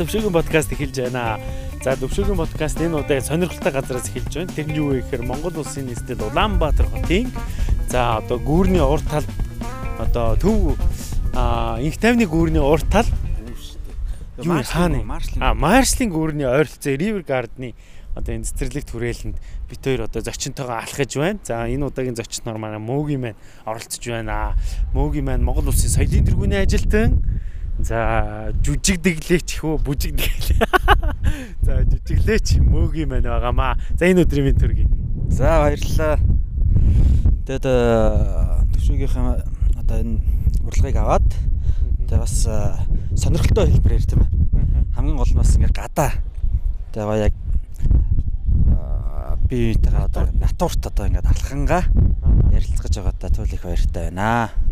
Төвшөгийн подкаст эхэлж байна. За төвшөгийн подкаст энэ удаа сонирхолтой газараас эхэлж байна. Тэр нь юу вэ гэхээр Монгол улсын нийслэл Улаанбаатар хотын за одоо гүүрний урт тал одоо төв инх тайвны гүүрний урт тал юу хааны а маршлын гүүрний ойролцоо River Garden-ы одоо энэ цэцэрлэг түрээлэнд бит хоёр одоо зочинтойгоо алхаж байна. За энэ удаагийн зочноор манай Мөөгийн маань оролцож байна. Мөөгийн маань Монгол улсын соёлын тэргүүний ажилтан За жүжигдэглээч хөө бүжигдэглээ. За жүжиглээч мөөгийн маань байгаамаа. За энэ өдрийн минь төргий. За баярлалаа. Тэгэд төвшөөгийнхаа одоо энэ урилгыг аваад тэгээ бас сонирхолтой хэлбэрээр тийм ээ. Хамгийн гол нь бас ингээ гадаа. Тэгээ яг би үүнтэйгээ одоо натурт одоо ингээд алхангаа ярилцгаж байгаадаа туул их баяртай байна. А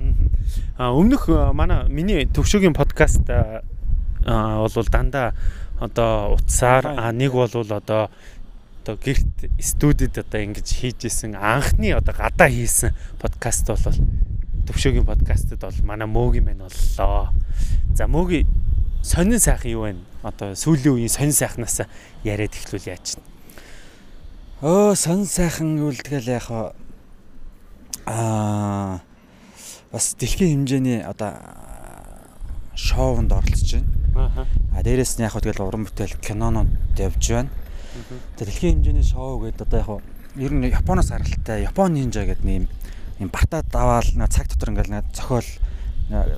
өмнөх манай миний төвшөөгийн подкаст бол дандаа одоо утсаар а нэг бол одоо одоо гэрт студид одоо ингэж хийжсэн анхны одоо гадаа хийсэн подкаст бол төвшөөгийн подкастд бол манай мөөгийн мань боллоо. За мөөгийн сонин сайхан юу вэ? Одоо сүүлийн үеийн сонин сайхнаас яриад эхлүүл яаж чинь. Өө сон сайхан үлдгээл яг аа бас дэлхийн хэмжээний одоо шоунд оролцож байна. Аа дээрэс нь яг хөө тэгэл уран бүтээл кинонууд явж байна. Тэгээ дэлхийн хэмжээний шоу гэдэг одоо яг ер нь Японоос харалтай Япон нинжа гэдэг нэм юм бата даваал цаг дотор ингээл зохиол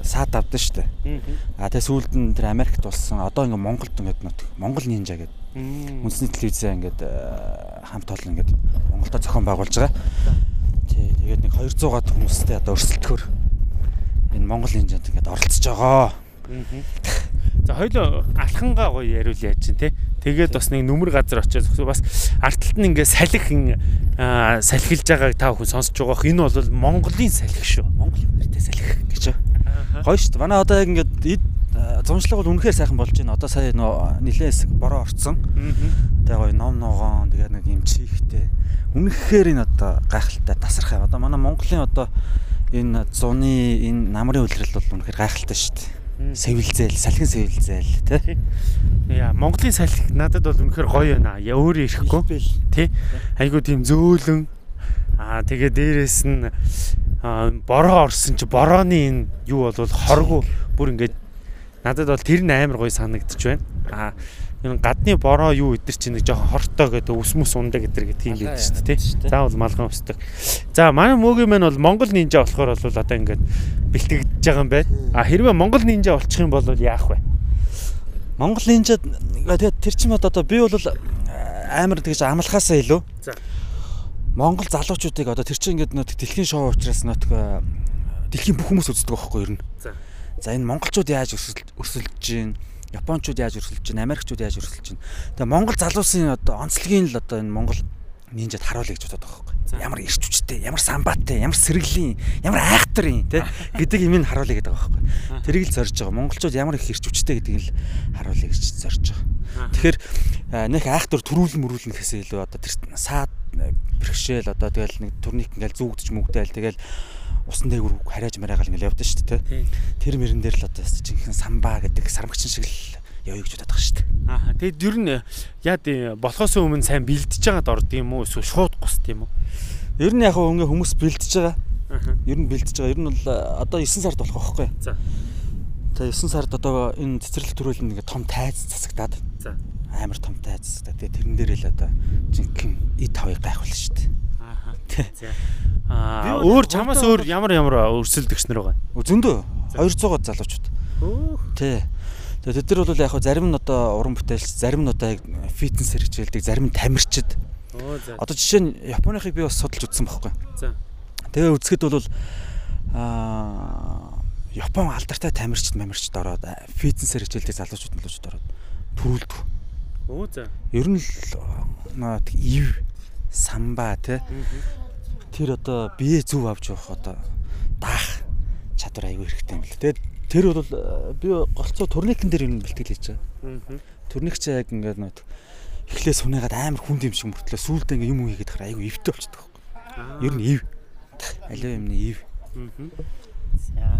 саад авдсан шүү дээ. Аа тэгээ сүүлд нь тэр Америкт болсон одоо ингээ Монголд ингээд Монгол нинжа гэдэг үндэсний телевизээ ингээд хамт олон ингээд Монголдо зохион байгуулж байгаа. Тий тэгээд нэг 200 гад хүмүүстэй одоо өрсөлдөхөр энэ Монгол нинжанд ингээд оролцож байгаа. За хоёул алхангаа гоё яриул яаж чинь те. Тэгээд бас нэг нүмер газар очиж бас артталт нь ингээ салхин салхилж байгааг та бүхэн сонсож байгаах. Энэ бол Монголын салхи шүү. Монголын нэртэй салхи гэж. Гоё шүү. Манай одоо яг ингээд зуншлаг бол үнэхээр сайхан болж байна. Одоо сая нөө нилээс бороо орцсон. Тэгээ гоё ном ногоон тэгээ нэг юм чихтэй. Үнэхээр энэ одоо гайхалтай тасархай. Одоо манай Монголын одоо энэ зуны энэ намрын үлрэл бол үнэхээр гайхалтай шүү дээ сэвэлзээл, салхин сэвэлзээл тий. Яа, Монголын салхи надад бол үнэхээр гоё байна. Я өөрөө ирэхгүй. Тий. Айгуу тийм зөөлөн. Аа тэгээ дээрэс нь бороо орсон чи борооны энэ юу бол хоргу бүр ингээд надад бол тэр нь амар гоё санагдчих байна. Аа энэ гадны бороо юу идэр чинь нэг жоохон хортой гэдэг ус мус ундаа гэдэг тийм л байдаг шүү дээ тий. Заавал малгай усдаг. За манай мөөгийн маань бол Монгол нинжа болохоор бол одоо ингээд бэлтгэж байгаа юм байна. А хэрвээ Монгол нинжа болчих юм бол яах вэ? Монгол нинжа тэгээд тэр чимэд одоо би бол амар тэгж амлахаасаа илүү. За. Монгол залуучуудыг одоо тэр чинь ингээд нөт дэлхийн шоу учраас нөт дэлхийн бүх хүмүүс үздэг байхгүй юу ер нь. За. За энэ монголчууд яаж өсөлж гин Япончууд яаж өрсөлдөж байна, Америкчууд яаж өрсөлдөж байна. Тэгээ Монгол залуусын одоо онцлогийн л одоо энэ Монгол нинжад харуулъя гэж бодоод байгаа байхгүй. Ямар ирч хүчтэй, ямар самбаатай, ямар сэргэлийн, ямар айхтарын тий гэдэг юм ин харуулъя гэдэг байгаа байхгүй. Тэрийг л зорж байгаа. Монголчууд ямар их ирч хүчтэй гэдгийг л харуулъя гэж зорж байгаа. Тэгэхээр нэг айхтар төрүүлэн мөрүүлнэ гэхээсээ илүү одоо тэр саад бэрхшээл одоо тэгэл нэг турник ингээл зүгдэж мүгдээл тэгэл усан дээгүүр харяаж мараагаал ингээл явдсан шүү дээ. Тэр мөрөн дээр л одоо жинхэнэ самбаа гэдэг сармагчин шиг л явъя гэж бодоод байгаа шүү дээ. Аа тэгэд ер нь яад болохоос өмнө сайн бэлдэж байгаад орд юм уу эсвэл шууд гусд юм уу? Ер нь яг ингээ хүмүүс бэлдэж байгаа. Ер нь бэлдэж байгаа. Ер нь бол одоо 9 сард болох байхгүй. За. За 9 сард одоо энэ цэцэрлэг төрүүлэнд ингээ том тайз засагдаад. За. Амар том тайз засагдаад. Тэгээ тэрэн дээр л одоо жинхэнэ ид тавыг гайхуулна шүү дээ. Аа. Аа өөр чамаас өөр ямар ямар өрсөлдөгч нар байгаа? Зөндөө 200 залуучууд. Тий. Тэгээ тэд нар бол яг зарим нь одоо уран бүтээлч, зарим нь одоо яг фитнес хэрэгжүүлдэг, зарим нь тамирчид. Одоо жишээ нь Японыхыг би бас судалж үзсэн байхгүй. За. Тэгээ үзэхэд бол аа Япон алдартай тамирчид, мамирчид ороод фитнес хэрэгжүүлдэг залуучууд мөлөчд ороод төрүүлдэг. Оо за. Ер нь л ив самба те тэр одоо бие зүв авч явах одоо даах чадвар аягүй хэрэгтэй юм л. Тэгээд тэр бол би голцоо турникэн дээр юм бэлтгэл хийж байгаа. Турник чи яг ингээд нөт эхлээ сунаагаад амар хүнд юм шиг мөртлөө сүүлдээ ингээд юм хийгээд хахаар аягүй ивтэй болчихдог. Ер нь ив. Аливаа юмны ив. За.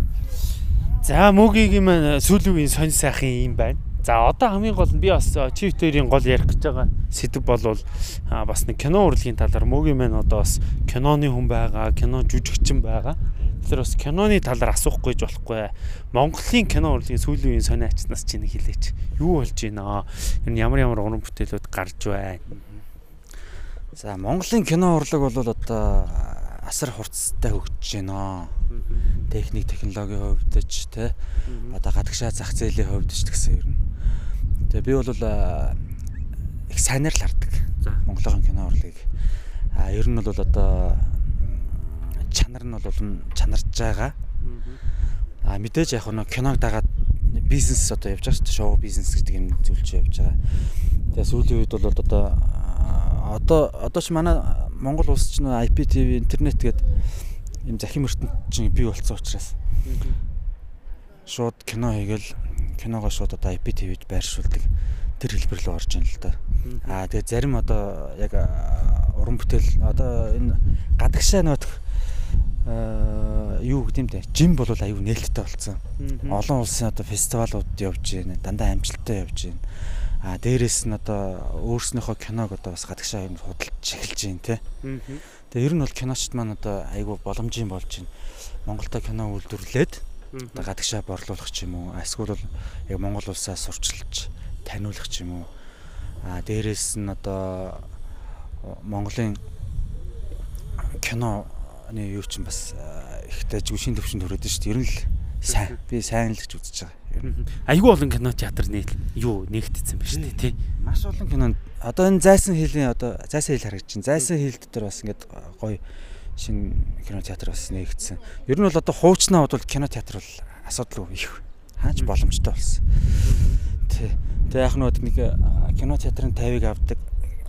За мөгийн маань сүүлийн үеийн сонь сайхан юм байна. За одоо хамгийн гол нь би бас чи хоёрын гол ярих гэж байгаа сэдв болвол бас нэг кино урлагийн талаар мөгийн мэн одоо бас киноны хүн байгаа, кино жүжигчин байгаа. Тэгэхээр бас киноны талаар асуухгүй ч болохгүй. Монголын кино урлагийн сүүлийн үеийн сони ачнаас чи нэг хэлээч. Юу болж байна? Энэ ямар ямар уран бүтээлүүд гарч байна? За Монголын кино урлаг бол одоо асар хурцтай хөгжиж байна. Техник, технологийн хувьд ч те одоо гадагшаа зах зээлийн хувьд ч гэсэн ер нь. Тэгээ би бол их сайнаар л хардаг. Монголын кино урлагийг. А ер нь бол одоо чанар нь бол чанарж байгаа. А мэдээж яг нэг киног дагаад бизнес одоо явж байгаа шүү дээ. Шоу бизнес гэдэг юм зүйл чи явж байгаа. Тэгээ сүүлийн үед бол одоо одоо одоо ч манай Монгол улс ч нөө IPTV интернет гэдэг юм захим ертөнд чинь бий болсон учраас шууд кино хийгээл киногоо шууд одоо IPTV-д байршуулдаг тэр хэлбэр рүү орж ийн л да. Аа тэгээ зарим одоо яг уран бүтээл одоо энэ гадагшаа нөтх юу гэдэм бэ? Жим бол аюу нээлттэй болсон. Олон улсын одоо фестивалууд явж байна. Дандаа амжилттай явж байна. А дээрэс нь одоо өөрснөөхөө киног одоо бас гадагшаа юм худалдаж эхэлж байна те. Тэгээ ер нь бол киночд маань одоо айгүй боломжийн болж байна. Монголда кино үйлдвэрлээд одоо гадагшаа борлуулах ч юм уу. Эсвэл бол яг Монгол улсаа сурчилж таниулах ч юм уу. А дээрэс нь одоо Монголын кино оны юу ч бас ихтэй жүшин төвшөнд хүрээд шүү дээ. Ер нь л сайн. Би сайн л гэж үзэж байгаа. Айгүй олон кино театр нийл юу нэгтцсэн ба шүү дээ тий. Маш олон кинонд одоо энэ зайсан хийлийн одоо зайсан хил харагдаж байна. Зайсан хил дотор бас ингээд гоё шинэ кино театр бас нэгтсэн. Ер нь бол одоо хуучнаа бодвол кино театр бол асуудал их хаач боломжтой болсон. Тий. Тэгээ яг нэг кино театрын 50-ыг авдаг,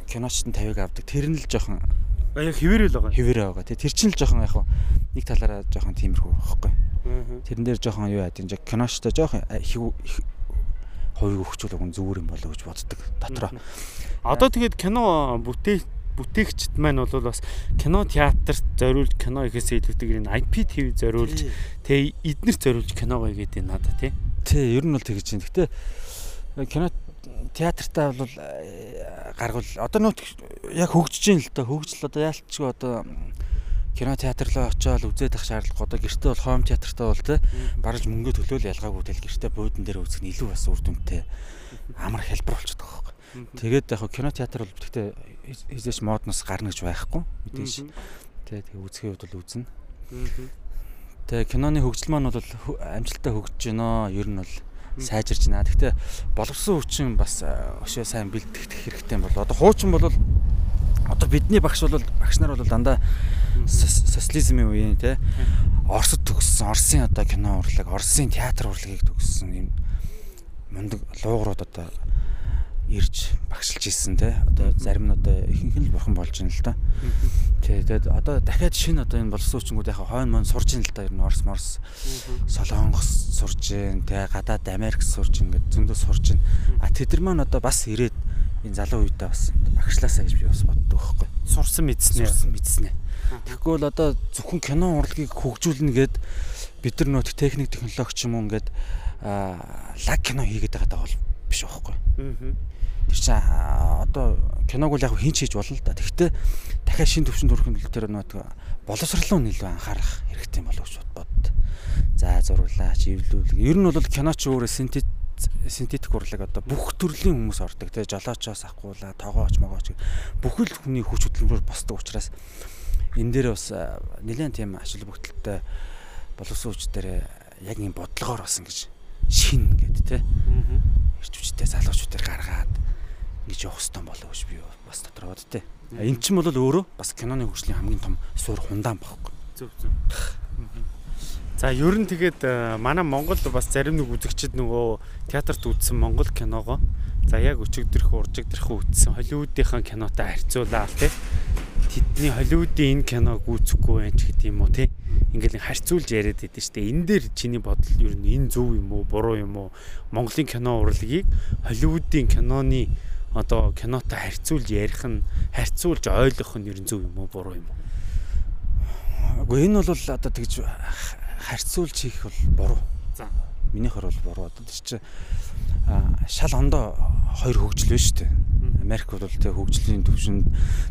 киночд нь 50-ыг авдаг. Тэр нь л жоохон яг хിവэрэл байгаа. Хിവэрээ байгаа. Тэгээ тэр чинь л жоохон яг нэг талаараа жоохон тиймэрхүү байхгүй. Тэрэн дээр жоохон юу яа тийм киноштой жоохон хувийг өгчүүл өгөн зүгээр юм болоо гэж боддог дотроо. Одоо тэгээд кино бүтээх бүтээгчд маань бол бас кино театрт зориулж кино ихээс илүүтэйгээр энэ IPTV зориулж тэгээ эднэрт зориулж кино гоё гэдэг надад тий. Тий, ер нь бол тэгэж байна. Гэтэ кино театртаа бол гаргуул. Одоо нөт яг хөгжиж ийн л да хөгжил одоо яалтчгүй одоо кино театр руу очиод үзээд ах шаардлагагүй. Одоо гэртээ бол хоум театртаа бол те барж мөнгө төлөөл ялгаагүй тэл гэртээ буудан дээр үзэх нь илүү бас үр дүнтэй амар хэлбэр болчиход байгаа байхгүй. Тэгээд яг кино театр бол гэхдээ хизээч модноос гарна гэж байхгүй. Мэдээж. Тэгээд тэгээ үзэхийн хувьд бол үзнэ. Тэгээ киноны хөгжил маань бол амжилттай хөгжиж байна. Ер нь бол сайжирч байна. Гэхдээ боловсон хүчин бас өшөө сайн бэлтгэх хэрэгтэй юм бол одоо хуучин бол одоо бидний багш бол багш нар бол дандаа социализмын үеийн те Оросд төгссөн Оросын одоо кино урлаг, Оросын театр урлагийг төгссөн юм мундаг луугрууд одоо ирж багшилж исэн те. Одоо зарим нь одоо ихэнх нь л бурхан болж байна л да. Тэгээд одоо дахиад шинэ одоо энэ болсон хүчингүүд яхаа хойно мон сурж ин л да ер нь Орос Морс Солонгос сурж ин те гадаад Америк сурж ингээд зөндөө сурж ин а тэд нар маань одоо бас ирээд энэ залуу үедээ бас багшлаасаа гэж би бас боддог байхгүй. Сурсан мэдснэ. Сурсан мэдснэ. Тэгэхгүй бол одоо зөвхөн кино урлагийг хөгжүүлнэ гэд бид нар нөт техник технологи ч юм уу ингээд лаг кино хийгээд байгаа бол биш байхгүй. Тэр чинь одоо киног бол яг хинч хийж болно л да. Тэгэхдээ дахиад шин төвшөнд хүрэх нь тэр нөт боловсрал руу нэлээд анхаарах хэрэгтэй болов гэж бод. За зурлаач, эвлүүлэг. Ер нь бол кино ч өөрөө синтет синтетик урлаг одоо бүх төрлийн хүмүүс ордог те жолоочоос ахгуула тогооч могооч бүхэл хүний хүч хөдөлмөрөөр босдог учраас энэ дээр бас нэлээд тийм ашиг бүгдэлтэй боловсон хүч дээр яг юм бодлогоор басан гэж шин гэд те ирч хүчтэй залуучуудаар гаргаад ингэж явах хэрэгтэй болов гэж би бас дотор боддتي. Эн чинь бол өөрөө бас киноны хөгжлийн хамгийн том суур хундаан багхгүй. Зөв зөв. За ер нь тэгээд э, манай Монгол бас зарим нэг үзэгчид нөгөө театрт үзсэн Монгол киногоо за яг өчигдөрхөө уржигдөрхөө үзсэн Холливуудынхаа кинотой харьцуулаад тий тэдний Холливуудын энэ киног үзэхгүй байх гэдэг юм уу тий ингээл харьцуулж яриад байдсан шүү дээ. Энэ дээр чиний бодол ер нь энэ зөв юм уу буруу юм уу Монголын кино урлагийг Холливуудын киноны одоо кинотой харьцуулж ярих нь харьцуулж ойлгох нь ер нь зөв юм уу буруу юм уу? Гэхдээ энэ бол одоо тэгж харьцуулж хийх бол буруу. За. Минийхэр бол буруу. Одоо чинь шал ондоо хоёр хөгжил шүү дээ. Америк бол тэг хөгжлийн төвшөнд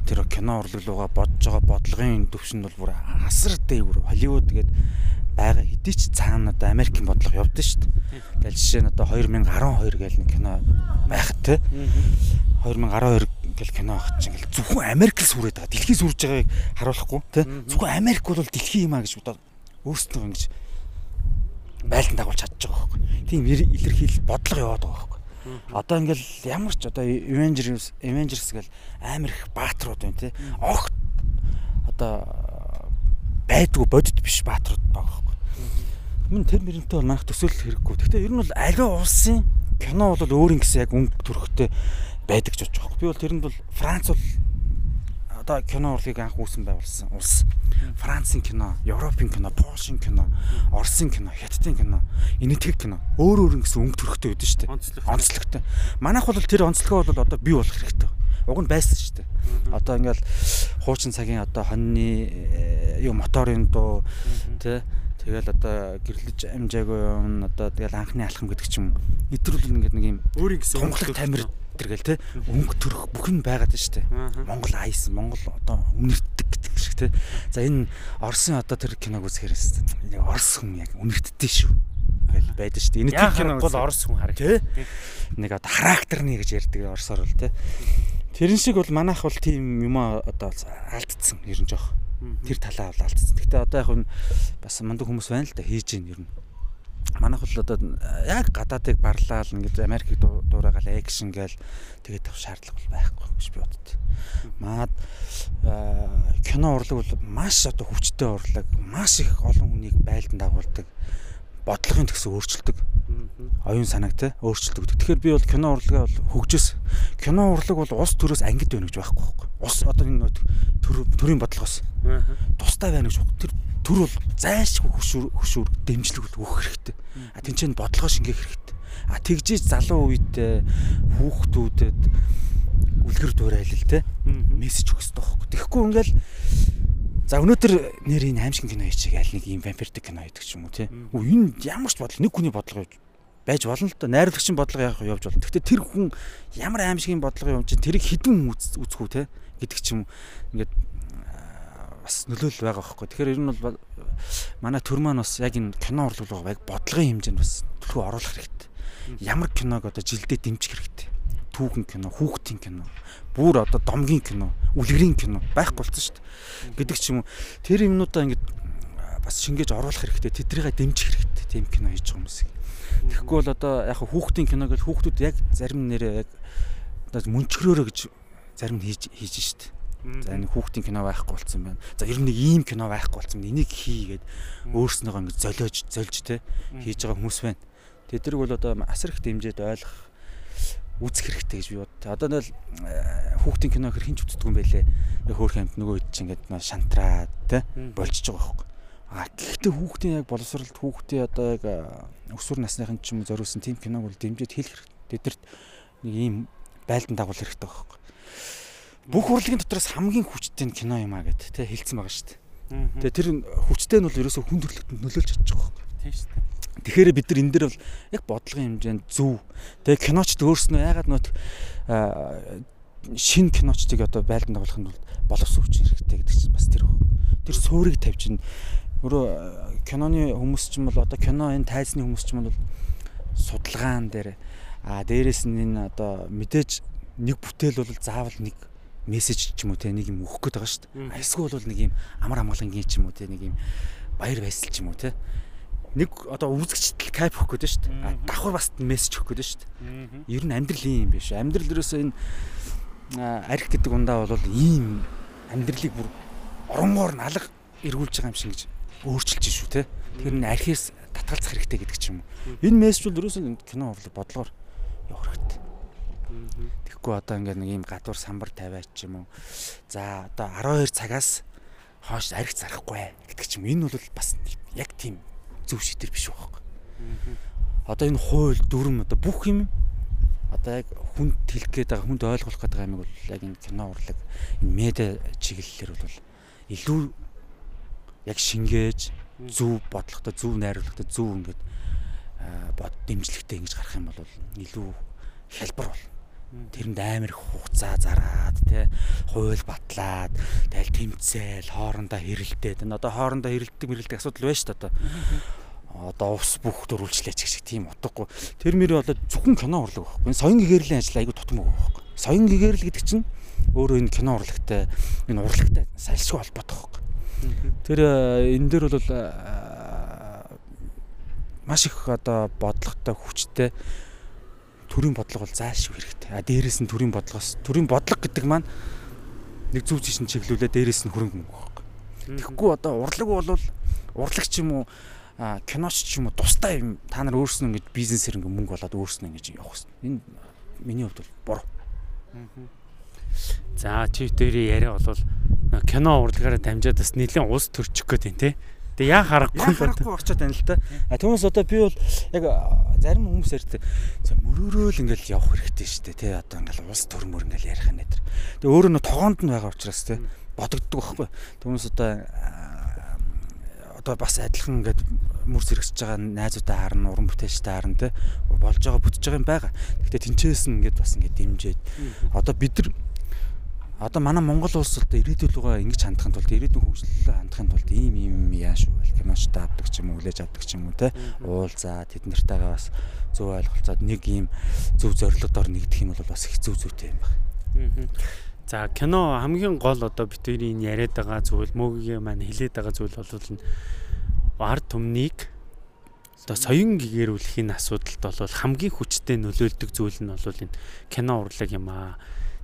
тэр кино урлаг руугаа бодож байгаа бодлогын төвшөнд бол бүр асар дээгүр Холливуд тэгээд байгаа хэдий ч цаана одоо Америкийн бодлого явдсан шүү дээ. Тэгэл жишээ нь одоо 2012 гээл нэг кино байхад те 2012 гэл кино ахт чинь ингээл зөвхөн Америк л сүрээд байгаа. Дэлхий сүрж байгааг харуулахгүй те. Зөвхөн Америк бол дэлхий юм а гэж бодоод өөрсдөө ингэж байлдан дагуулж чадчих байгаа байхгүй. Тийм илэрхийл бодлого яваад байгаа байхгүй. Одоо ингээл ямар ч одоо Avengers Avengers гэл амар их бааtruуд байна те. Огт одоо байдгүй бодит биш бааtruуд байгаа байхгүй. Мөн тэр мөрөнтэй бол манайх төсөөлөх хэрэггүй. Гэхдээ ер нь бол аливаа улсын кино бол өөр юм гэсэн яг өнгө төрхтэй байдаг гэж бодож байгаа. Би бол тэрэнд бол Франц бол одоо кино урлагийг анх үүсэн байгуулсан улс. Францын кино, Европын кино, Польшийн кино, Оросын кино, Хятадын кино, энэтхэг кино өөр өөр гэсэн өнгө төрхтэй байдаг шүү дээ. Онцлогтой. Манайх бол тэр онцлогоо бол одоо бий болох хэрэгтэй. Уг нь байсан шүү дээ. Одоо ингээл хуучин цагийн одоо хоньны э, юу моторын дуу тий Тэгэл одоо гэрлэж амжаагүй юм одоо тэгэл анхны алхам гэдэг ч юм. Бол ингээд нэг юм өөрийн гэсэн тунгалаг тамир тэргээл те өнгө төрөх бүх нь байгаад байна шүү дээ. Монгол айс, Монгол одоо үнэртдэг гэдэг шиг те. За энэ Оросын одоо тэр киног үзэхээрээс нэг Орос хүн яг үнэртдээ шүү. Тэгэл байдаг шүү дээ. Энэ тэр киног бол Орос хүн хараг те. Нэг одоо характерны гэж ярьдаг Оросоор бол те. Тэрэн шиг бол манайх бол тийм юм одоо алдцсан ер нь жоох Тэр талаа бол алдсан. Гэхдээ одоо яг бас мундаг хүмүүс байна л да хийж гин ер нь. Манайх бол одоо яг гадаадыг барлаал ингээд Америкийг дуурайгаал экшн гээл тэгээд тав шаардлага бол байхгүй гэж би боддог. Маад кино урлаг бол маш одоо хүчтэй урлаг, маш их олон хүнийг байлдан дагуулдаг бодлогын төгсө өөрчилдөг. Оюун санааг те өөрчилдөг. Тэгэхээр би бол кино урлагаа бол хөгжөөс. Кино урлаг бол ус төрөөс ангид байна гэж байхгүй байхгүй. Ус одоо энэ төр төрийн бодлогоос тустай байна гэж тэр төр бол зайлшгүй хөшүүр хөшүүр дэмжлэг өгөх хэрэгтэй. А тэнцэн бодлогоо шингээх хэрэгтэй. А тэгжиж залуу үед хүүхдүүдэд үлгэр дуурайлал те мессеж өгөх хэрэгтэй байхгүй. Тэгэхгүй ингээл За өнөөдөр нэр энэ аимшиг кино хийчих аль нэг юм вампирдаг кино хийдэг ч юм уу тий. Үу энэ ямар ч бодлого нэг хүний бодлого байж болно л доо. Найруулагчийн бодлого яг явж болно. Гэхдээ тэр хүн ямар аимшигын бодлого юм чинь тэрийг хідэн үзэх үү тий гэдэг ч юм ингээд бас нөлөөлөл байгаа байхгүй. Тэгэхээр ер нь бол манай төр маань бас яг энэ кино урлаг бодлогын хэмжээнд бас төлхөө оруулах хэрэгтэй. Ямар киног одоо жилдээ дэмжих хэрэгтэй. Түүхэн кино, хүүхдийн кино бүр одоо домгийн кино, үлгэрийн кино байх болсон шүү дээ. гэдэг ч юм уу. Тэр юмнуудаа ингээд бас шингээж оруулах хэрэгтэй, тэдрийгээ дэмжих хэрэгтэй тийм кино хийж байгаа хүмүүс. Тэгэхгүй бол одоо яг хүүхдийн кино гэж хүүхдүүд яг зарим нэрээ яг одоо мөнчгөрөөрөө гэж зарим нь хийж хийж штт. За энэ хүүхдийн кино байхгүй болсон байна. За ер нь нэг ийм кино байхгүй болсон. Энийг хийгээд өөрснөөгөө ингэ золиож зольж те хийж байгаа хүмүүс байна. Тэдэрэг бол одоо асар их дэмжиж ойлгох үзэх хэрэгтэй гэж би бодтоо. Одоо нэл э, хүүхдийн кино хэр хинч үздэг юм бэлээ. Хөөх амт нөгөө хэд чинь ингээд шантраа те болчихж байгаа байхгүй. А гэхдээ хүүхдийн яг боловсролт хүүхдээ одоо яг э, өсвөр насныхын ч юм зориулсан тийм киног бол дэмжиж хэлэх хэрэгтэй. Тэдэрт нэг ийм байлдан дагуул хэрэгтэй байхгүй. Бүх урлагийн дотроос хамгийн хүчтэй нь кино юм а гэд тэ хэлсэн байгаа шүү дээ. Тэгээ тэр хүчтэй нь бол ерөөсө хүндрэлтэнд нөлөөлж чадчих واخ. Тийм шүү дээ. Тэгэхээр бид нар энэ дээр бол яг бодлогын хэмжээнд зөв. Тэгээ киночд өөрснөө ягаад нөт шин киночдыг одоо байлдан дагуулах нь бол боловсон хүч хэрэгтэй гэдэг чинь бас тэр баг. Тэр суурийг тавьж ин өөрөө киноны хүмүүс ч юм бол одоо кино энэ тайзны хүмүүс ч юм бол судалгаан дээр а дээрэс нь энэ одоо мэдээж нэг бүтээл бол заавал нэг мессеж ч юм уу те нэг юм өгөх гээд байгаа шүү дээ. Эсвэл бол нэг юм амар амгалангийн ч юм уу те нэг юм баяр баясгал ч юм уу те нэг одоо үзэгчд кайп өгөх гээд шүү дээ. Давхар бас мессеж өгөх гээд шүү дээ. Ер нь амьдрал ийм биш. Амьдрал ерөөсөө энэ арх гэдэг ундаа бол ийм амьдралыг бүр оронгоор нь алга эргүүлж байгаа юм шиг гэж өөрчилж шүү те. Тэр нь архиас татгалзах хэрэгтэй гэдэг ч юм уу. Энэ мессеж бол ерөөсөө кино бодлогоор явах хэрэгтэй. Тэгэхгүй одоо ингээд нэг ийм гадуур самбар тавиач юм уу. За одоо 12 цагаас хойш арх зарахгүй гэдэг ч юм. Энэ бол бас яг тийм зөв шийдэл биш байхгүй. Одоо энэ хууль дүрм одоо бүх юм одоо яг хүнд хэлэх гээд байгаа хүнд гээд байгаа юм бол яг энэ кино урлаг энэ медиа чиглэлээр бол илүү яг шингээж зөв бодлохтой зөв найруулгатай зөв ингээд бод дэмжлэгтэй ингэж гарах юм бол илүү хялбар бол тэрэнд амар их хугацаа зараад тий хууль батлаад тэгэл тэмцээл хоорондоо хэрэлдээд энэ одоо хоорондоо хэрэлддэг мэрэлдэг асуудал байна шүү дээ одоо. Одоо ус бүх дөрвөлжлээч гэх шиг тийм утгагүй. Тэр мөр болоо зөвхөн кино урлаг байхгүй. Соён гэгэрлийн ажил айгу тутам байгаа байхгүй. Соён гэгэрэл гэдэг чинь өөрөө энэ кино урлагтай энэ урлагтай салшгүй холбоотой байхгүй. Тэр э, энэ дээр бол э, маш их одоо бодлоготой хүчтэй төрийн бодлого бол заашгүй хэрэгтэй. А дээрээс нь төрийн бодлогоос төрийн бодлого гэдэг маань нэг зүв зишин чиглүүлээ дээрээс нь хөрөнгө мөнгө байхгүй. Тэгэхгүй одоо урлаг бол урлагч юм уу киноч ч юм уу тустай юм та нар өөрснөө ингэж бизнесээр ингэ мөнгө болоод өөрснөө ингэж явах хэрэгтэй. Энэ миний хувьд бол буруу. За чи дээрээ яриа бол кино урлагаараа дамжаад бас нэлийн ус төрчих гээд байна те. Тэгээ яа харахгүй харахгүй очиод байна л та. А түүнээс одоо би бол яг зарим хүмүүс ярьдаг. За мөрөөрөөл ингээл явах хэрэгтэй шүү дээ. Тэ одоо ингээл улс төрмөр ингээл ярих нь нэтэр. Тэгээ өөрөө нь тогоонд нь байгаа учраас тэ бодогддог байхгүй. Түүнээс одоо одоо бас адилхан ингээд мөр зэрэгсэж байгаа найзуудаа харна, уран бүтээлчтэй харна тэ болж байгаа бүтэж байгаа юм байгаа. Гэхдээ тэнцээс нь ингээд бас ингээд дэмжиж одоо бид нар одоо манай Монгол улс одоо ирээдүйн руугаа ингэж хандахын тулд ирээдүйн хөгжлөлөө хандахын тулд ийм ийм яаш үйл киночтой авдаг ч юм уу хүлээж авдаг ч юм уу те? Уул за тэд нартайгаа бас зөв ойлголцоод нэг ийм зөв зорилгодоор нэгдэх юм бол бас их зөв зүйтэй юм байна. За кино хамгийн гол одоо битүүрийн яриад байгаа зүйл мөгийн маань хэлээд байгаа зүйл бол ард түмнийг одоо соён гэгэрүүлэхийн асуудалд бол хамгийн хүчтэй нөлөөлдөг зүйл нь бол энэ кино урлаг юм аа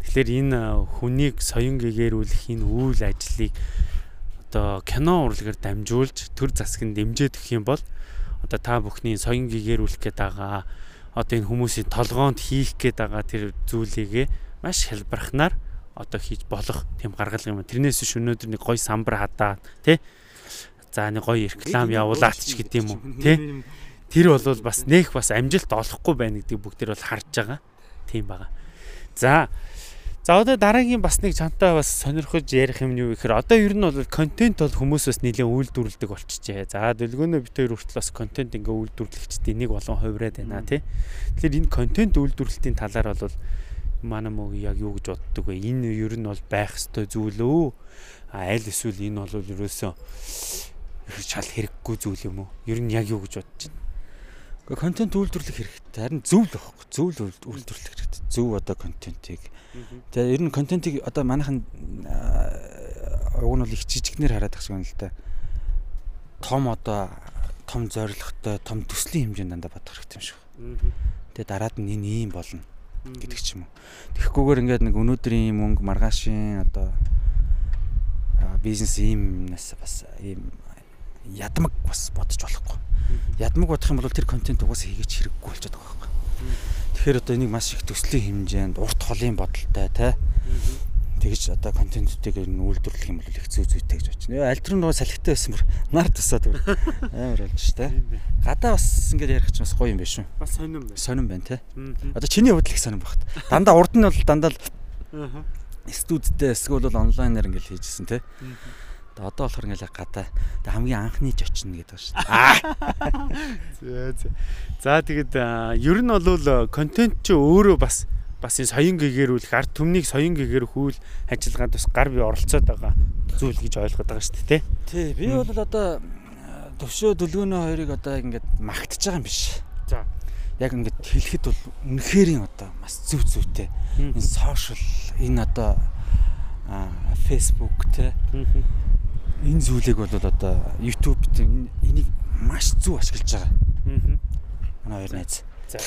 Тэгэхээр энэ хүнийг соён гэгэрүүлэх энэ үйл ажлыг одоо кино урлагаар дамжуулж төр засаг нь дэмжиж өгөх юм бол одоо та бүхний соён гэгэрүүлэх гээд байгаа одоо энэ хүмүүсийн толгоонд хийх гээд байгаа тэр зүйлийгээ маш хэлбархнаар одоо хийж болох тийм гаргал юм. Тэрнээс биш өнөөдөр нэг гоё самбар хадаа тий. За нэг гоё реклам явуулаач ч гэдэм юм уу тий. Тэр бол бас нэх бас амжилт олохгүй байна гэдгийг бүгд тэр бол харж байгаа. Тийм байгаа. За За одоо дараагийн бас нэг чантай бас сонирхож ярих юм юу гэхээр одоо ер нь бол контент бол хүмүүсээс нэлээд үйлдвэрлэдэг болчихжээ. За дэлгөөнөө бит хоёр хүртэл бас контент ингээ үйлдвэрлэгчдийн нэг болон хувираад байна тий. Тэгэхээр энэ контент үйлдвэрлэлтийн талаар бол манай мөг яг юу гэж боддог вэ? Энэ ер нь бол байх ёстой зүйл өө. Аль эсвэл энэ бол ерөөсөө шал хэрэггүй зүйл юм уу? Ер нь яг юу гэж бодож байна? Гэхдээ контент үйлдвэрлэх хэрэгтэй. Харин зөв л байхгүй. Зөв л үйлдвэрлэх хэрэгтэй. Зөв одоо контентийг. Тэгээ ер нь контентийг одоо манайхан уг нь бол их жижигнэр хараад байгаа юм л да. Том одоо том зорилготой, том төслийн хэмжээнд дандаа бодох хэрэгтэй юм шиг. Тэгээ дараад нь энэ ийм болно гэдэг ч юм уу. Тэгэхгүйгээр ингээд нэг өнөөдрийн мөнгө маргаашийн одоо бизнес иймнээс бас ийм ядмаг бас бодож болохгүй ядмаг бодох юм бол тэр контент угаасаа хийгээч хэрэггүй болчиход байгаа. Тэгэхээр одоо энийг маш их төслийн хэмжээнд урт холын бодолтой те тэгж одоо контентуудыг нь үйлдвэрлэх юм бол их зүй зүйтэй гэж бодчихно. Аль тэр нөгөө салхитай байсан бүр нар тусаад амар болж ш те. Гадаа бас ингэж ярих ч бас гоё юм байна шүү. Бас сонирн байна. Сонирн байна те. Одоо чиний хувьд л их сонирн багт. Дандаа урд нь бол дандаа л студидтэй эсвэл онлайнаар ингэж хийжсэн те. Одоо болохоор ингээл гадаа хамгийн анхны ч очино гэдэг шүү дээ. За за тэгэд ер нь бол контент чи өөрөө бас бас энэ соён гэгэрүүлэх ард түмнийг соён гэгэрэх үйл ажиллагаанд бас гар бие оролцоод байгаа зүйл гэж ойлгоод байгаа шүү дээ тий. Би бол одоо төвшөө дөлгөөнөө хоёрыг одоо ингээд магтаж байгаа юм биш. За яг ингээд хэлэхэд бол үнэхэрийн одоо маш зөв зөвтэй энэ сошиал энэ одоо Facebook те энэ зүйлийг бол одоо YouTube энийг маш зөв ашиглаж байгаа. Аа. Манай хоёр найз. За.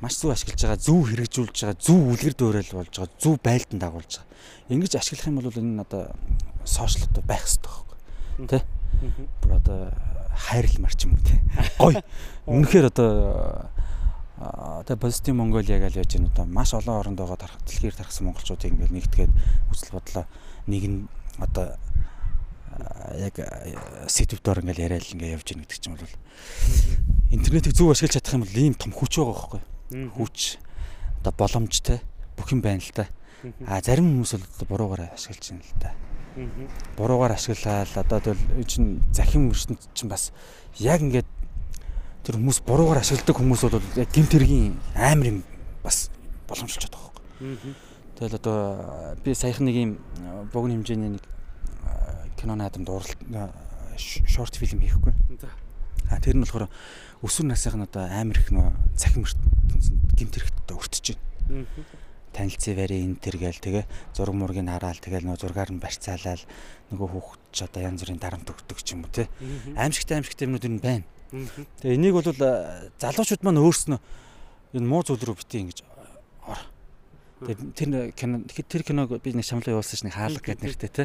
Маш зөв ашиглаж байгаа, зөв хэрэгжүүлж байгаа, зөв үлгэр дуурайл болж байгаа, зөв байлдан дагуулж байгаа. Ингэж ашиглах юм бол энэ одоо сошиал одоо байх хэрэгтэй байхгүй. Тэ? Бүр одоо хайрламар ч юм те. Гой. Үнэхээр одоо одоо позитив Монголиа гэж яаж энэ одоо маш олон оронд байгаа тарах дэлхийр тархсан монголчуудыг ингээл нэгтгээд үзэл бодлоо нэг нь одоо яг сэтвдор ингээл яриад ингээ явж гин гэдэг чинь бол интернетийг зөв ашиглаж чадах юм бол ийм том хүч байгаа байхгүй хүч одоо боломжтой бүх юм байна л да а зарим хүмүүс бол буруугаар ашиглаж байна л да буруугаар ашиглаад одоо тэгэл чинь захим өршөнд чинь бас яг ингээд тэр хүмүүс буруугаар ашигладаг хүмүүс бол яг гимт хэргийн амар юм бас боломжлж байгаа байхгүй. Тэгэл одоо би саяхан нэг юм богино хэмжээний нэг кино наадамд уралд шорт фильм хийхгүй. А тэр нь болохоор өсвөр насынх нь одоо амар их нөө цахим гимт хэрэгтээ өртөж байна. Танилцээ барь энэ тэр гээл тэгээ зураг мургийг хараал тэгэл нөө зургаар нь барьцаалал нөгөө хүүхд ч одоо янз бүрийн дарамт өгдөг ч юм уу те. Аимшигтай аимшигтай юмнууд энэ байна. Тэгээ энийг бол залуучууд маань өөрснөө энэ муу зүйл рүү битээ ингэж тэр кино тэр киног би нэг шамлаа явуулсан ш нэг хаалга гэдэг нэртэй те.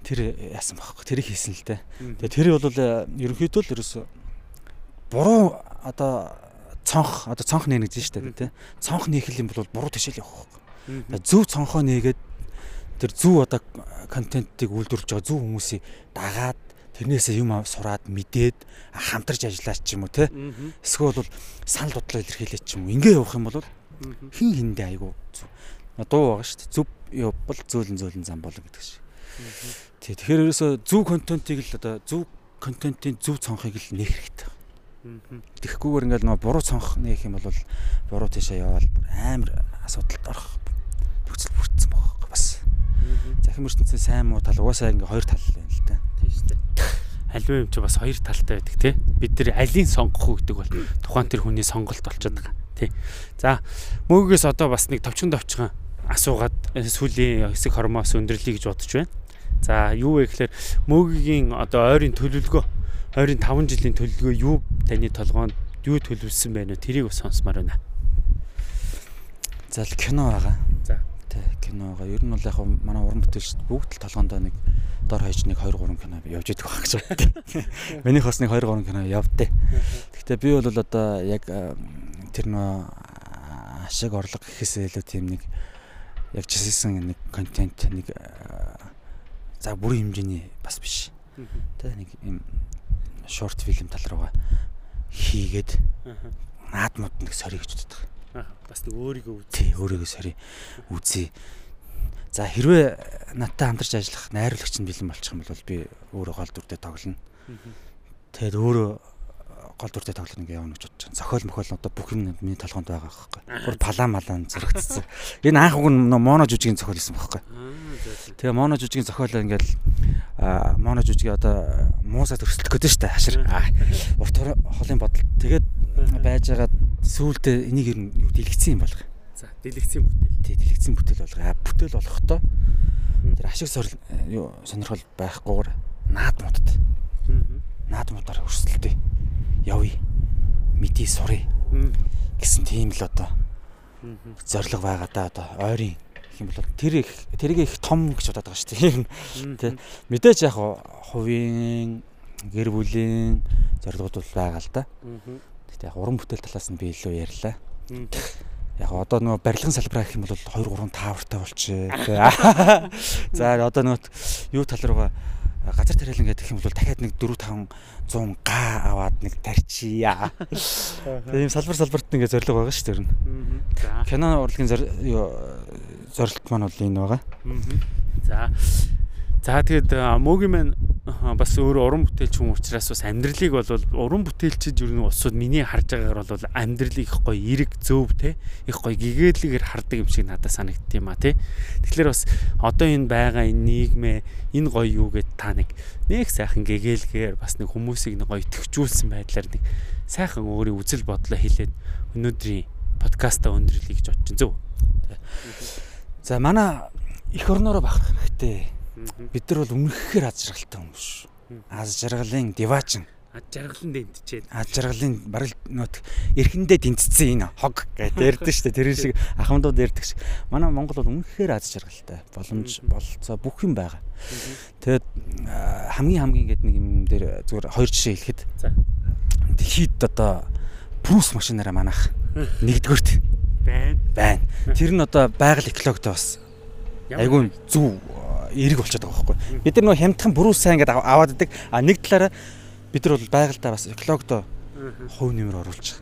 Тэр яасан бохоо. Тэрийг хийсэн л те. Тэгээ тэр бол ерөнхийдөө л ерөөсө буруу одоо цонх одоо цонх нээгдэж штэ те. Цонх нэхэл юм бол буруу тишэл явах. Зөв цонхоо нээгээд тэр зөв одоо контентыг үйлдвэрлэж байгаа зөв хүмүүсийг дагаад тэрнээсээ юм сураад мэдээд хамтарч ажиллаач ч юм уу те. Эсвэл бол санал бодлоо илэрхийлээ ч юм уу. Ингээ явах юм бол хин хиндэ айгу дуу байгаа шүү дээ. Зөв явбал зөөлөн зөөлөн зам болно гэдэг шиг. Тий. Тэгэхээр ерөөсөө зөв контентийг л одоо зөв контентын зөв цонхыг л нээх хэрэгтэй. Тэгэхгүйгээр ингээл нөгөө буруу цонх нээх юм бол буруу тийшээ явбал амар асуудалд орох нөхцөл бүрдсэн байгаа бас. Захим ертөнцийн сайн муу тал угаасаа ингээ хоёр тал байна л да. Тийм шүү дээ. Аливаа юм чи бас хоёр талтай байдаг тий. Бид нар алийг сонгох уу гэдэг бол тухайн тэр хүний сонголт болчиход байгаа. Тий. За мөгөөс одоо бас нэг товчхон товчхон асуугаад сүлийн хэсэг хормоос өндөрлөе гэж бодож байна. За юу вэ гэхээр мөгийн одоо ойрын төлөвлөгөө ойрын 5 жилийн төлөвлөгөө юу таны толгоонд юу төлөвлөсөн байна вэ? Тэрийг бас сонсомоор байна. За кино байгаа. За. Тэ кино байгаа. Ер нь бол яг манай уран бүтээлч бүгд л толгоондоо нэг дор хаяж нэг 2 3 кино явж идэх байх гэж байна. Минийх бас нэг 2 3 кино явдээ. Гэхдээ би бол одоо яг тэр нөө ашиг орлого гэхээсээ илүү тийм нэг яг жишээсэн нэг контент нэг за бүрийн хэмжээний бас биш. Тэ нэг юм шорт фильм тал руугаа хийгээд наадмууд нэг сорий гэж боддог. Бас нэг өөрийгөө үз. Тий, өөрийгөө сорий үзье. За хэрвээ надтай хамтарч ажиллах найруулагч нь бэлэн болчих юм бол би өөрөө гол дүрдээ тоглоно. Тэгээд өөрөө гол дүртэй тоглох нэг явна гэж бодож байна. Зохиол мохол одоо бүх юм миний толгоонд байгаа байхгүй. Гур палаа малаан зөрөгцсөн. Энэ анх уг нь моно жүжигийн зохиол хийсэн байхгүй. Тэгээ моно жүжигийн зохиолоо ингээл моно жүжигийн одоо муусаа төрслөх гэдэг дээ хашир. Урт холын бодол. Тэгээд байж байгаа сүүлдээ энийг ер нь юу дэлгэцсэн юм болгоо. За дэлгэцсэн бүтээл. Тий дэлгэцсэн бүтээл болгоо. Бүтээл болохдоо тэр ашиг сорил юу сонирхол байхгүйгээр наадмуудад. Наадмуудаар өрсөлдөе явъя. Мэдээ сурыг гэсэн тийм л одоо зориг байгаа да одоо ойрын юм бол тэр их тэрийг их том гэж бодоод байгаа шүү дээ. Тэ мэдээж яг хувийн гэр бүлийн зорилгод бол байгаа л да. Гэхдээ яг уран бүтээл талаас нь би илүү ярьлаа. Яг одоо нөгөө барилгын салбараа гэх юм бол 2 3 таавартай болчих. За одоо нөгөө юу тал руугаа газар тариалан гэдэг юм бол дахиад нэг 4 5 100 га аваад нэг тарчия. Тийм салбар салбарт ингээ зориг байгаа шүү дээ. За. Кино урлагийн зорилт маань бол энэ байгаа. За. За тэгээд мөгийн маань бас өөр уран бүтээлч хүн учраас бас амьдралыг бол уран бүтээлчид ер нь улсууд миний харж байгаагаар бол амьдралыг их гоё эрэг зөөв те их гоё гэгээлэгээр хардаг юм шиг надад санагдт юм а те. Тэгэхээр бас одоо энэ байгаа энэ нийгмээ энэ гоё юу гэд та нэг нэг сайхан гэгээлгээр бас нэг хүмүүсийг нэг гоё төвчүүлсэн байдлаар нэг сайхан өөрийн үзэл бодлоо хэлээд өнөөдрийн подкаста өндөрлөе гэж бодчих. Зөв. За манай эх орноороо бахах хэрэгтэй Бид нар бол үнэхээр аз жаргалтай хүмүүс шүү. Аз жаргалын диваачин. Аз жаргалын дэнтчээд. Аз жаргалын бараг нөт эрхэндээ дэнтцсэн энэ хог гэдэг ярьдэн шүү дээ. Тэр шиг ахмадууд ярьдаг шиг. Манай Монгол бол үнэхээр аз жаргалтай. Боломж болцоо бүх юм байгаа. Тэгээд хамгийн хамгийн гэдэг нэг юм дээр зүгээр хоёр жишээ хэлэхэд. За. Хэд одоо прус машинаараа манах нэгдүгürt байна. Байна. Тэр нь одоо байгаль экологтой бас айгүй зүв эерэг болчиход байгаа байхгүй. Бид нар нөгөө хямдхан бүрүү сайн гэдэг аваад идэг. А нэг талаараа бид нар бол байгальдаа бас экологдо хувь нэмэр оруулж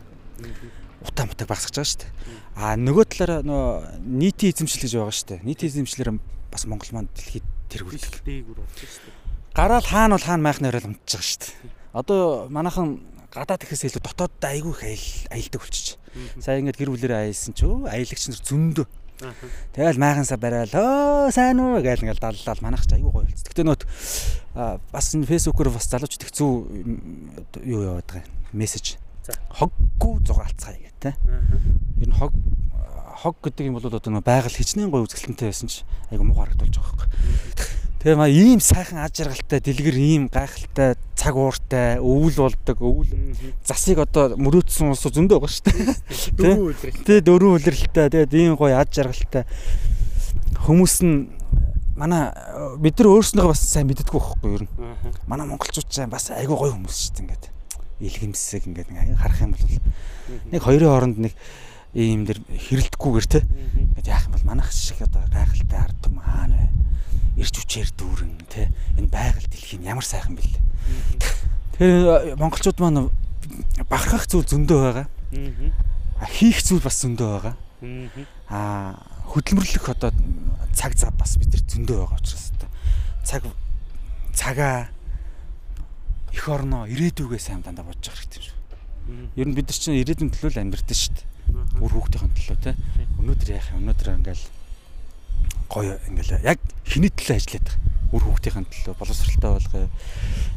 утаа мутаг багсгаж байгаа шүү дээ. А нөгөө талаараа нөгөө нийтийн эзэмшил гэж байгаа шүү дээ. Нийтийн эзэмшлэр бас Монгол маань дэлхийд тэргүүлдэг. Дээгүр болж шүү дээ. Гараал хаана бол хаана майхны орол унтж байгаа шүү дээ. Одоо манайхан гадаад гэхээс илүү дотоод айгүй их аялдаг болчих. Сая ингээд гэр бүлэрээ аялсан ч өө аялагч нар зөндөө. Тэгэл майхансаа барайл өө сайн уу гээл ингээл даллал манах ч айгүй гоё болц. Гэтэ нөт бас энэ фэйсбүүкээр бас залуучд их зүү юу яваад байгаа мессеж. Хоггүй зугаалцгаая гэх тээ. Ер нь хог хог гэдэг юм бол одоо нэг байгаль хичнээн гоё үзэсгэлэнтэй байсан ч айгүй муу харагдулж байгаа байхгүй. Тэгээ маа ийм сайхан аж жаргалтай дэлгэр ийм гайхалтай цаг ууртай өвөл болдог өвөл засыг одоо мөрөөдсөн улс зөндөө байгаа шүү дээ. Дөрвөн үлрэлтэй. Тэгээ дөрвөн үлрэлтэй тэгээд ийм гоё аж жаргалтай хүмүүс нь манай бид нар өөрснөө бас сайн мэддэггүй байхгүй юу? Манай монголчууд ч бас айгүй гоё хүмүүс шүү дээ ингээд. Илгэмсэг ингээд нэг харах юм бол нэг хоёрын хооронд нэг ийм дэр хэрэлдэхгүйгээр те. Ингээд яах юм бол манайх шиг одоо гайхалтай ард түмэн хаана вэ? Ирж үчээр дүүрэн те энэ байгаль дэлхийн ямар сайхан бэлээ. Тэгэхээр монголчууд маань бахархах зүйл зөндөө байгаа. Аа хийх зүйл бас зөндөө байгаа. Аа хөдөлмөрлөх одоо цаг зав бас бид нар зөндөө байгаа учраас одоо цаг цагаа эх орноо ирээдүгээ сайн дандаа бодож явах хэрэгтэй юм шүү. Ер нь бид нар чинь ирээдүйн төлөө л амьдэрдэн шүү дээ. Үр хүүхдийн төлөө те. Өнөөдөр яах юм? Өнөөдөр ингээл гоё ингээл яг хиний төлөө ажиллаад байгаа. Үр хүүхдийн төлөө боловсралтай болгоё.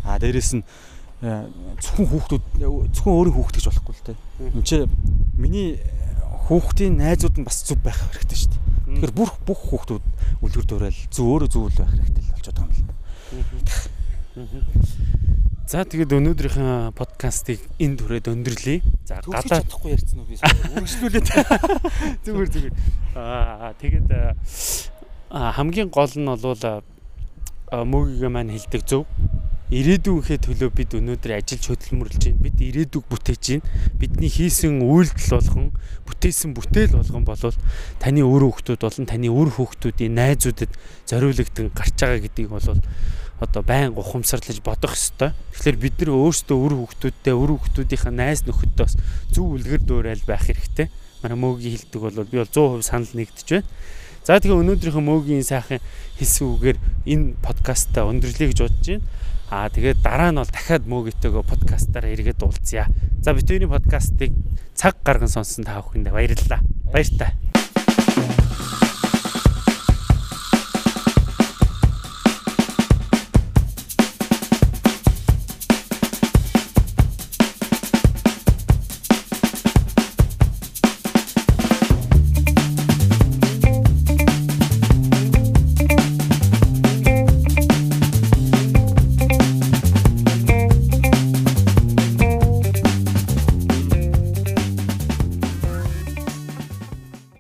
А дээрэс нь э, зөвхөн хүүхдүүд зөвхөн өөрийн хүүхдгэж болохгүй л дээ. Энд чи миний хүүхдийн найзууд нь бас зүв байх хэрэгтэй шүү дээ. Тэгэхээр бүх бүх хүүхдүүд үлгэр дуурайл зөв өөрөө зөв байх хэрэгтэй л болчиход байгаа юм л. За тэгээд өнөөдрийнхээ подкастыг энэ түрээд өндөрлөе. За гадаа чадахгүй ярьсан уу би үргэлжлүүлээд зүгээр зүгээр. Аа тэгээд хамгийн гол нь бол мөгигээ маань хилдэг зөв. Ирээдүйнхээ төлөө бид өнөөдөр ажиллаж хөдөлмөрлөж байна. Бид ирээдүг бүтээж байна. Бидний хийсэн үйлдэл болгон, бүтээсэн бүтээл болгон болвол таны өөр хүүхдүүд болон таны өөр хүүхдүүдийн найзуудад зориулагдсан гарч байгаа гэдгийг бол одоо байн ухамсарлаж бодох ёстой. Тэгэхээр бид нар өөрсдөө үр хүүхдүүдтэй үр хүүхдүүдийнхээ найз нөхөдтэй бас зөв үлгэр дуурайл байх хэрэгтэй. Манай мөөгийн хилдэг бол би бол 100% санал нэгдэж байна. За тэгээ өнөөдрийнхөө мөөгийн сайхан хэлсэн үгээр энэ подкастаа өндөрлөе гэж бодож байна. Аа тэгээд дараа нь бол дахиад мөөгийтэйгөө подкастаараа эргээд уулзъя. За битүүний подкастыг цаг гарган сонсон та бүхэнд баярлалаа. Баяр та.